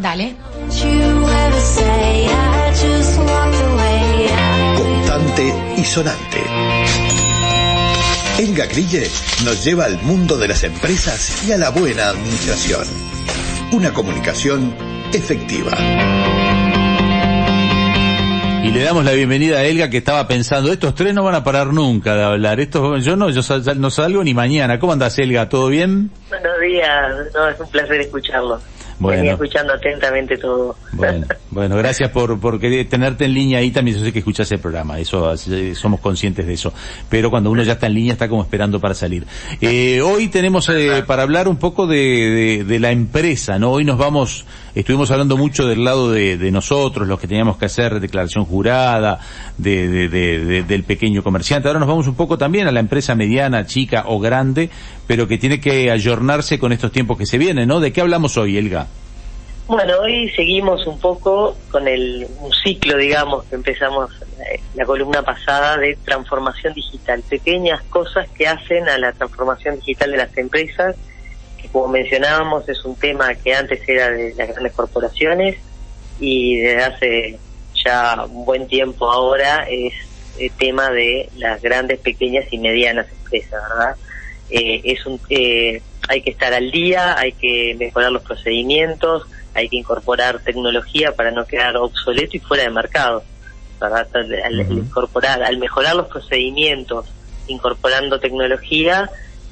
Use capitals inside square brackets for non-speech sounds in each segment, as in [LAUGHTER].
Dale. Contante y sonante. Elga Grille nos lleva al mundo de las empresas y a la buena administración. Una comunicación efectiva. Y le damos la bienvenida a Elga que estaba pensando, estos tres no van a parar nunca de hablar. Estos, yo no, yo sal- no salgo ni mañana. ¿Cómo andas Elga? ¿Todo bien? Buenos días, no, es un placer escucharlo. Bueno. Venía escuchando atentamente todo. Bueno, [LAUGHS] bueno, gracias por, por querer tenerte en línea ahí también. Yo sé que escuchás el programa, eso eh, somos conscientes de eso. Pero cuando uno ya está en línea está como esperando para salir. Eh, hoy tenemos eh, para hablar un poco de, de, de la empresa, ¿no? Hoy nos vamos, estuvimos hablando mucho del lado de, nosotros, los que teníamos que hacer declaración jurada, de, de, de- de- del pequeño comerciante. Ahora nos vamos un poco también a la empresa mediana, chica o grande, pero que tiene que ayornarse con estos tiempos que se vienen, ¿no? ¿De qué hablamos hoy, Elga? Bueno, hoy seguimos un poco con el un ciclo, digamos, que empezamos eh, la columna pasada de transformación digital, pequeñas cosas que hacen a la transformación digital de las empresas, que como mencionábamos es un tema que antes era de las grandes corporaciones y desde hace ya un buen tiempo ahora es el tema de las grandes, pequeñas y medianas empresas, ¿verdad? Eh, es un, eh, hay que estar al día, hay que mejorar los procedimientos, hay que incorporar tecnología para no quedar obsoleto y fuera de mercado. ¿verdad? Al, incorporar, al mejorar los procedimientos, incorporando tecnología,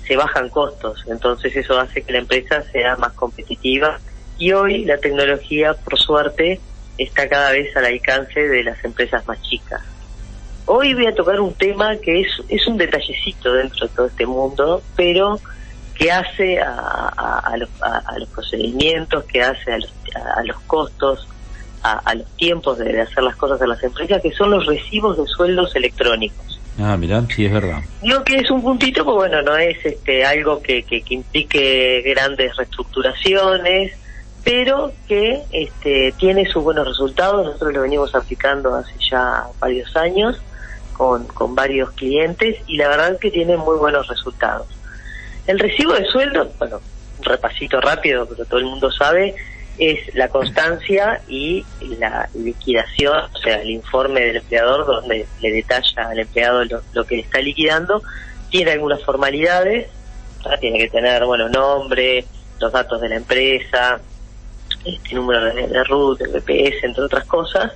se bajan costos. Entonces eso hace que la empresa sea más competitiva. Y hoy la tecnología, por suerte, está cada vez al alcance de las empresas más chicas. Hoy voy a tocar un tema que es, es un detallecito dentro de todo este mundo, pero que hace a, a- los, a- los procedimientos, que hace a los, los costos, a, los tiempos de, de hacer las cosas en las empresas, que son los recibos de sueldos electrónicos. Ah, mirá, sí, es verdad. Digo que es un puntito, pues bueno, no es este algo que, que, que implique grandes reestructuraciones, pero que este, tiene sus buenos resultados. Nosotros lo venimos aplicando hace ya varios años con, con varios clientes y la verdad que tiene muy buenos resultados. El recibo de sueldo, bueno, un repasito rápido, pero todo el mundo sabe, es la constancia y la liquidación, o sea, el informe del empleador donde le detalla al empleado lo, lo que está liquidando. Tiene algunas formalidades, tiene que tener, bueno, nombre, los datos de la empresa, este número de, de RUT, el BPS, entre otras cosas.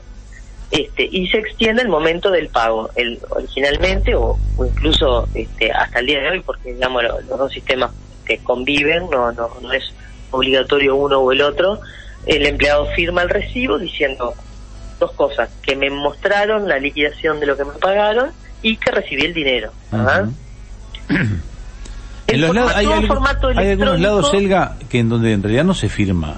Este, y se extiende el momento del pago, el, originalmente o, incluso este, hasta el día de hoy, porque digamos lo- los dos sistemas que conviven, no, no, no es obligatorio uno o el otro, el empleado firma el recibo diciendo dos cosas, que me mostraron la liquidación de lo que me pagaron y que recibí el dinero. ¿verdad? Ujú. El [CLEARS THROAT] En los lados, formato- hay, algo- formato hay algunos lados, Elga, que en donde en realidad no se firma.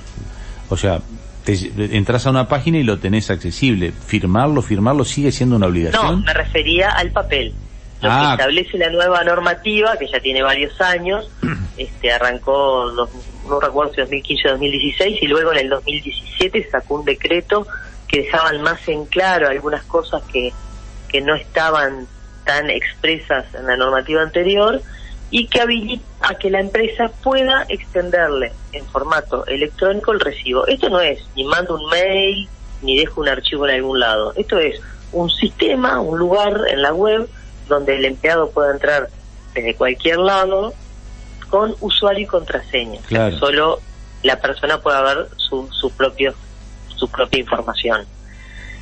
O sea, te, entras a una página y lo tenés accesible. Firmarlo, firmarlo sigue siendo una No, obligación. me refería al papel. Lo Ah. que establece la nueva normativa, que ya tiene varios años, [CLEARS THROAT] este arrancó, dos- no recuerdo si 2015 o 2016, y luego en el 2017 sacó un decreto que dejaban más en claro algunas cosas que, que no estaban tan expresas en la normativa anterior y que habilita a que la empresa pueda extenderle en formato electrónico el recibo. Esto no es ni mando un mail ni dejo un archivo en algún lado. Esto es un sistema, un lugar en la web donde el empleado pueda entrar desde cualquier lado con usuario y contraseña. Claro. Solo la persona pueda ver su, su propio su propia información.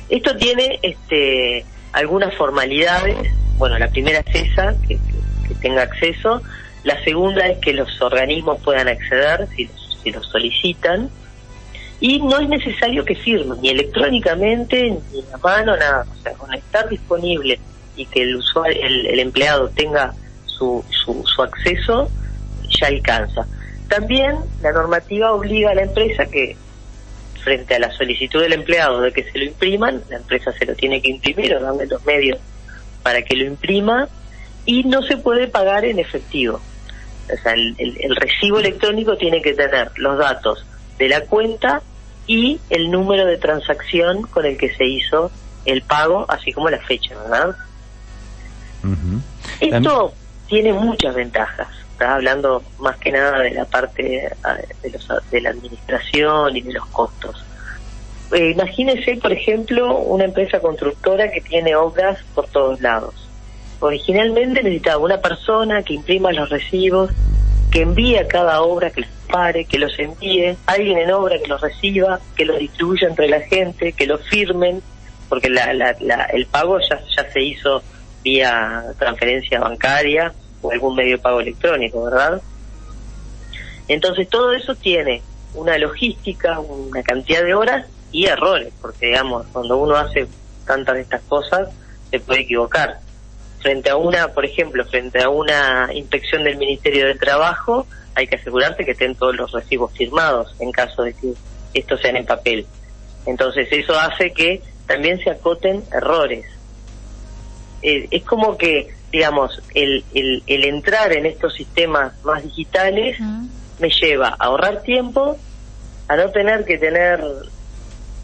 Esto tiene este algunas formalidades. Bueno, la primera es esa, que, que- que tenga acceso. La segunda es que los organismos puedan acceder si, si lo solicitan. Y no es necesario que firmen, ni electrónicamente, ni a mano, nada. O sea, con estar disponible y que el usuario, el, el empleado tenga su, su, su acceso, ya alcanza. También la normativa obliga a la empresa que frente a la solicitud del empleado de que se lo impriman, la empresa se lo tiene que imprimir o darle los medios para que lo imprima y no se puede pagar en efectivo. O sea, el, el- el recibo electrónico tiene que tener los datos de la cuenta y el número de transacción con el que se hizo el pago, así como la fecha, ¿verdad? Esto tiene muchas ventajas. Hablando más que nada de la parte ah, de, los, de la administración y de los costos. Eh, imagínese, por ejemplo, una empresa constructora que tiene obras por todos lados. Originalmente necesitaba una persona que imprima los recibos, que envíe a cada obra, que los pare, que los envíe, alguien en obra que los reciba, que los distribuya entre la gente, que los firmen, porque el pago ya se hizo vía transferencia bancaria o algún medio de pago electrónico, ¿verdad? Entonces todo eso tiene una logística, una cantidad de horas y errores, porque digamos, cuando uno hace tantas de estas cosas, se puede equivocar. Frente a una, por ejemplo, frente a una inspección del Ministerio de Trabajo, hay que asegurarse que estén todos los recibos firmados en caso de que estos sean en papel. Entonces eso hace que también se acoten errores. Eh, es como que, digamos, el, el, el, entrar en estos sistemas más digitales me lleva a ahorrar tiempo, a no tener que tener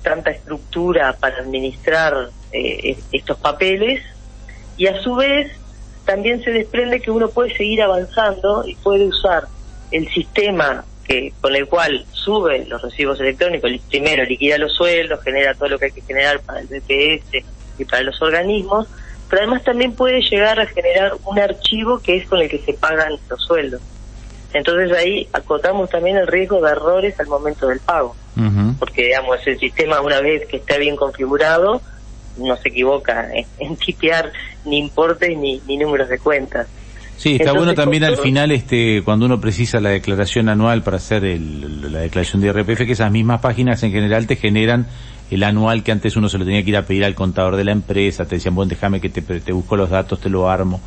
tanta estructura para administrar eh, estos papeles y a su vez también se desprende que uno puede seguir avanzando y puede usar el sistema que con el cual sube los recibos electrónicos, primero liquida los sueldos, genera todo lo que hay que generar para el BPS y para los organismos, pero además también puede llegar a generar un archivo que es con el que se pagan los sueldos. Entonces ahí acotamos también el riesgo de errores al momento del pago, porque digamos el sistema una vez que está bien configurado no se equivoca en, [LAUGHS] tipear ni importes ni, ni números de cuentas. Sí, está bueno también al final, este, cuando uno precisa la declaración anual para hacer la declaración de IRPF, que esas mismas páginas en general te generan el anual que antes uno se lo tenía que ir a pedir al contador de la empresa, te decían, bueno, déjame que te, te busco los datos, te lo armo,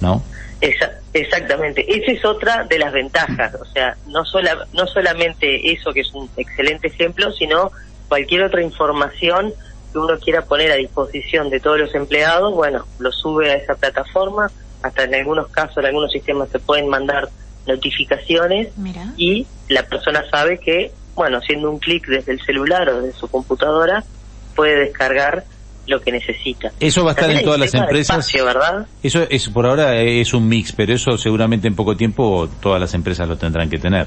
¿no? exactamente, esa es otra de las ventajas, o sea, no, sola, no solamente eso que es un excelente ejemplo, sino cualquier otra información que uno quiera poner a disposición de todos los empleados, bueno, lo sube a esa plataforma, hasta en algunos casos, en algunos sistemas se pueden mandar notificaciones y la persona sabe que, bueno, haciendo un clic desde el celular o desde su computadora, puede descargar lo que necesita. Eso va a estar en todas las empresas. ¿verdad? Eso es por ahora es un mix, pero eso seguramente en poco tiempo todas las empresas lo tendrán que tener.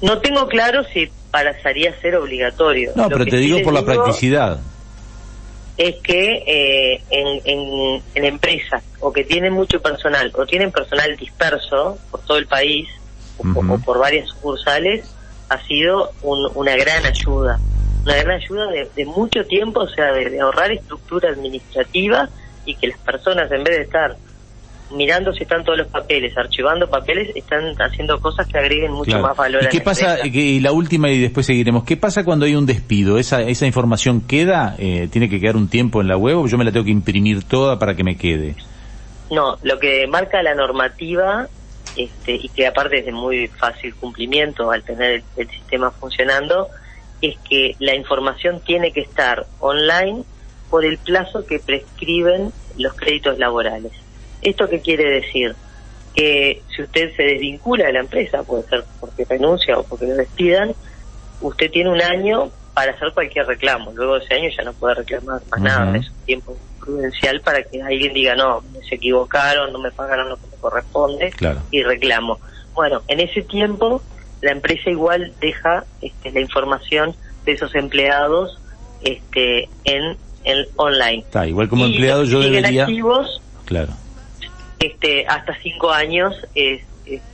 No tengo claro si pasaría a ser obligatorio. No, pero te digo por la practicidad. Es que eh, en, en, empresas o que tienen mucho personal o tienen personal disperso por todo el país o, por varias sucursales, ha sido una gran ayuda una gran ayuda de, mucho tiempo, o sea, de, ahorrar estructura administrativa y que las personas en vez de estar mirando si están todos los papeles, archivando papeles, están haciendo cosas que agreguen mucho más valor. ¿Y qué pasa? y la última y después seguiremos. ¿Qué pasa cuando hay un despido? ¿Esa, esa información queda? Eh, ¿Tiene que quedar un tiempo en la web o yo me la tengo que imprimir toda para que me quede? No, lo que marca la normativa este, y que aparte es de muy fácil cumplimiento al tener el sistema funcionando, es que la información tiene que estar online por el plazo que prescriben los créditos laborales. ¿Esto qué quiere decir? Que si usted se desvincula de la empresa, puede ser porque renuncia o porque lo despidan, usted tiene un año para hacer cualquier reclamo. Luego de ese año ya no puede reclamar más nada. Es un tiempo prudencial para que alguien diga, no, se equivocaron, no me pagaron lo que corresponde y reclamo. Bueno, en ese tiempo la empresa igual deja este, la información de esos empleados este, en el online. Está, igual como empleado yo debería... activos, claro. Este, hasta cinco años es,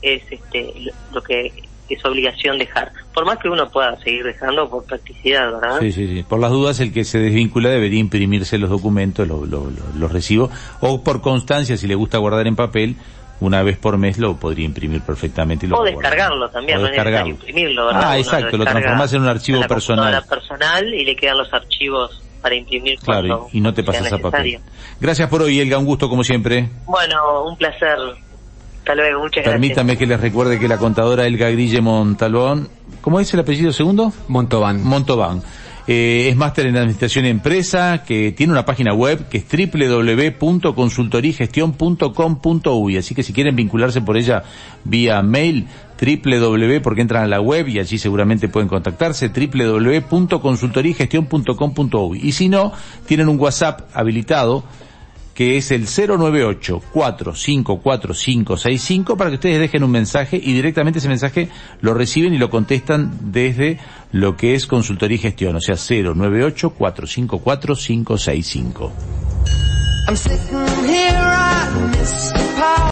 es, este, lo que es obligación dejar. Por más que uno pueda seguir dejando por practicidad, ¿verdad? Sí, sí, sí. Por las dudas, el que se desvincula debería imprimirse los documentos, los, los, los recibos, o por constancia, si le gusta guardar en papel, una vez por mes lo podría imprimir perfectamente. Y lo o descargarlo también, no es imprimirlo, ¿verdad? Ah, exacto, lo, transformás en un archivo en personal. personal y le quedan los archivos para imprimir Claro, y, no te pasas a papel. Gracias por hoy, Elga, un gusto como siempre. Bueno, un placer. Hasta luego, muchas Permítame que les recuerde que la contadora Elga Grille Montalbón, ¿cómo es el apellido segundo? Montobán. Montobán eh, es máster en Administración y Empresa, que tiene una página web que es www.consultorigestion.com.uy. Así que si quieren vincularse por ella vía mail, www, porque entran a la web y allí seguramente pueden contactarse, www.consultorigestion.com.uy. Y si no, tienen un WhatsApp habilitado que es el 098-454-565 para que ustedes dejen un mensaje y directamente ese mensaje lo reciben y lo contestan desde lo que es consultoría y gestión, o sea 098-454-565.